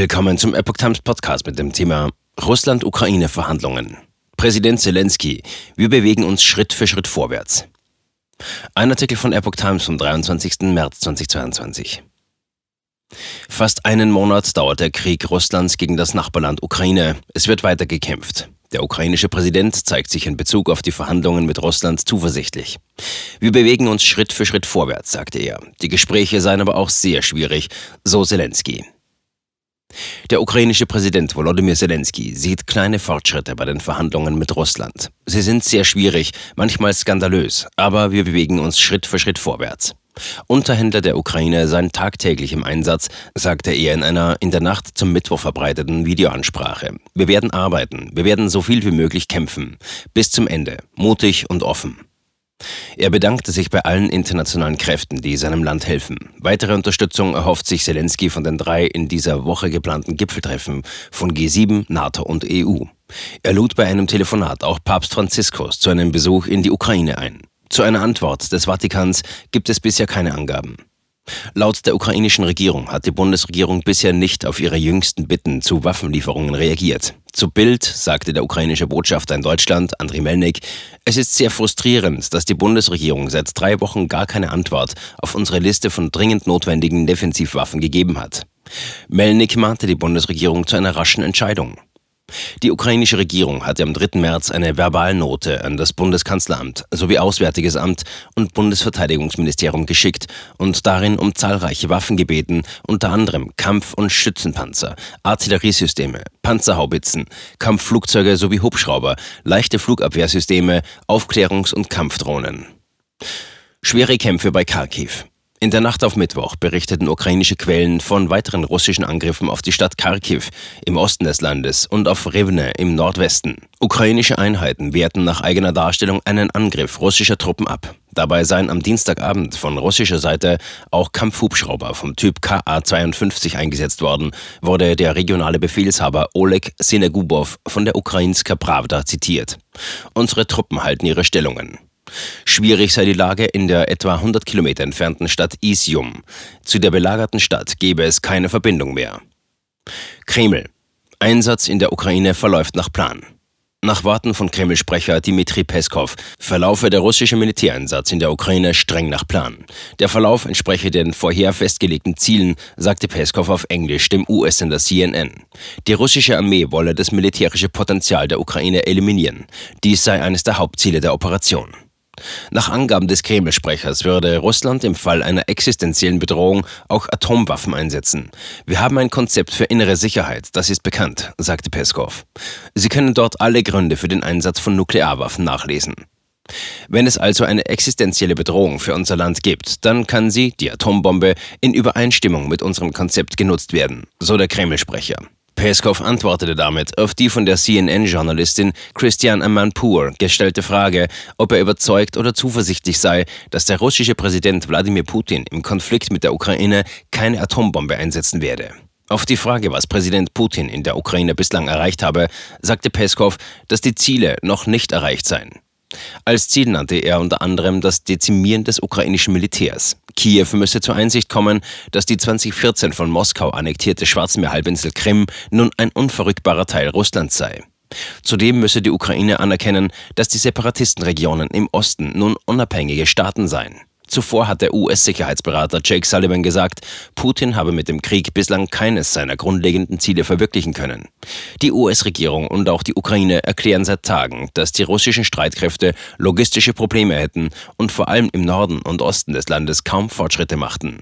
Willkommen zum Epoch Times Podcast mit dem Thema Russland-Ukraine-Verhandlungen. Präsident Zelensky, wir bewegen uns Schritt für Schritt vorwärts. Ein Artikel von Epoch Times vom 23. März 2022. Fast einen Monat dauert der Krieg Russlands gegen das Nachbarland Ukraine. Es wird weiter gekämpft. Der ukrainische Präsident zeigt sich in Bezug auf die Verhandlungen mit Russland zuversichtlich. Wir bewegen uns Schritt für Schritt vorwärts, sagte er. Die Gespräche seien aber auch sehr schwierig, so Zelensky. Der ukrainische Präsident Volodymyr Zelensky sieht kleine Fortschritte bei den Verhandlungen mit Russland. Sie sind sehr schwierig, manchmal skandalös, aber wir bewegen uns Schritt für Schritt vorwärts. Unterhändler der Ukraine seien tagtäglich im Einsatz, sagte er in einer in der Nacht zum Mittwoch verbreiteten Videoansprache. Wir werden arbeiten, wir werden so viel wie möglich kämpfen, bis zum Ende, mutig und offen. Er bedankte sich bei allen internationalen Kräften, die seinem Land helfen. Weitere Unterstützung erhofft sich Zelensky von den drei in dieser Woche geplanten Gipfeltreffen von G7, NATO und EU. Er lud bei einem Telefonat auch Papst Franziskus zu einem Besuch in die Ukraine ein. Zu einer Antwort des Vatikans gibt es bisher keine Angaben. Laut der ukrainischen Regierung hat die Bundesregierung bisher nicht auf ihre jüngsten Bitten zu Waffenlieferungen reagiert. Zu Bild sagte der ukrainische Botschafter in Deutschland, Andriy Melnik, es ist sehr frustrierend, dass die Bundesregierung seit drei Wochen gar keine Antwort auf unsere Liste von dringend notwendigen Defensivwaffen gegeben hat. Melnik mahnte die Bundesregierung zu einer raschen Entscheidung. Die ukrainische Regierung hatte am 3. März eine Verbalnote an das Bundeskanzleramt sowie Auswärtiges Amt und Bundesverteidigungsministerium geschickt und darin um zahlreiche Waffen gebeten, unter anderem Kampf- und Schützenpanzer, Artilleriesysteme, Panzerhaubitzen, Kampfflugzeuge sowie Hubschrauber, leichte Flugabwehrsysteme, Aufklärungs- und Kampfdrohnen. Schwere Kämpfe bei Kharkiv. In der Nacht auf Mittwoch berichteten ukrainische Quellen von weiteren russischen Angriffen auf die Stadt Kharkiv im Osten des Landes und auf Rivne im Nordwesten. Ukrainische Einheiten wehrten nach eigener Darstellung einen Angriff russischer Truppen ab. Dabei seien am Dienstagabend von russischer Seite auch Kampfhubschrauber vom Typ KA-52 eingesetzt worden, wurde der regionale Befehlshaber Oleg Sinegubov von der Ukrainska Pravda zitiert. Unsere Truppen halten ihre Stellungen. Schwierig sei die Lage in der etwa 100 Kilometer entfernten Stadt Isium. Zu der belagerten Stadt gebe es keine Verbindung mehr. Kreml. Einsatz in der Ukraine verläuft nach Plan. Nach Worten von Kreml-Sprecher Dmitri Peskov verlaufe der russische Militäreinsatz in der Ukraine streng nach Plan. Der Verlauf entspreche den vorher festgelegten Zielen, sagte Peskov auf Englisch dem US-Sender CNN. Die russische Armee wolle das militärische Potenzial der Ukraine eliminieren. Dies sei eines der Hauptziele der Operation. Nach Angaben des Kreml-Sprechers würde Russland im Fall einer existenziellen Bedrohung auch Atomwaffen einsetzen. Wir haben ein Konzept für innere Sicherheit, das ist bekannt, sagte Peskov. Sie können dort alle Gründe für den Einsatz von Nuklearwaffen nachlesen. Wenn es also eine existenzielle Bedrohung für unser Land gibt, dann kann sie, die Atombombe, in Übereinstimmung mit unserem Konzept genutzt werden, so der Kreml-Sprecher. Peskov antwortete damit auf die von der CNN-Journalistin Christiane Amanpour gestellte Frage, ob er überzeugt oder zuversichtlich sei, dass der russische Präsident Wladimir Putin im Konflikt mit der Ukraine keine Atombombe einsetzen werde. Auf die Frage, was Präsident Putin in der Ukraine bislang erreicht habe, sagte Peskov, dass die Ziele noch nicht erreicht seien. Als Ziel nannte er unter anderem das Dezimieren des ukrainischen Militärs. Kiew müsse zur Einsicht kommen, dass die 2014 von Moskau annektierte Schwarzmeerhalbinsel Krim nun ein unverrückbarer Teil Russlands sei. Zudem müsse die Ukraine anerkennen, dass die Separatistenregionen im Osten nun unabhängige Staaten seien. Zuvor hat der US-Sicherheitsberater Jake Sullivan gesagt, Putin habe mit dem Krieg bislang keines seiner grundlegenden Ziele verwirklichen können. Die US-Regierung und auch die Ukraine erklären seit Tagen, dass die russischen Streitkräfte logistische Probleme hätten und vor allem im Norden und Osten des Landes kaum Fortschritte machten.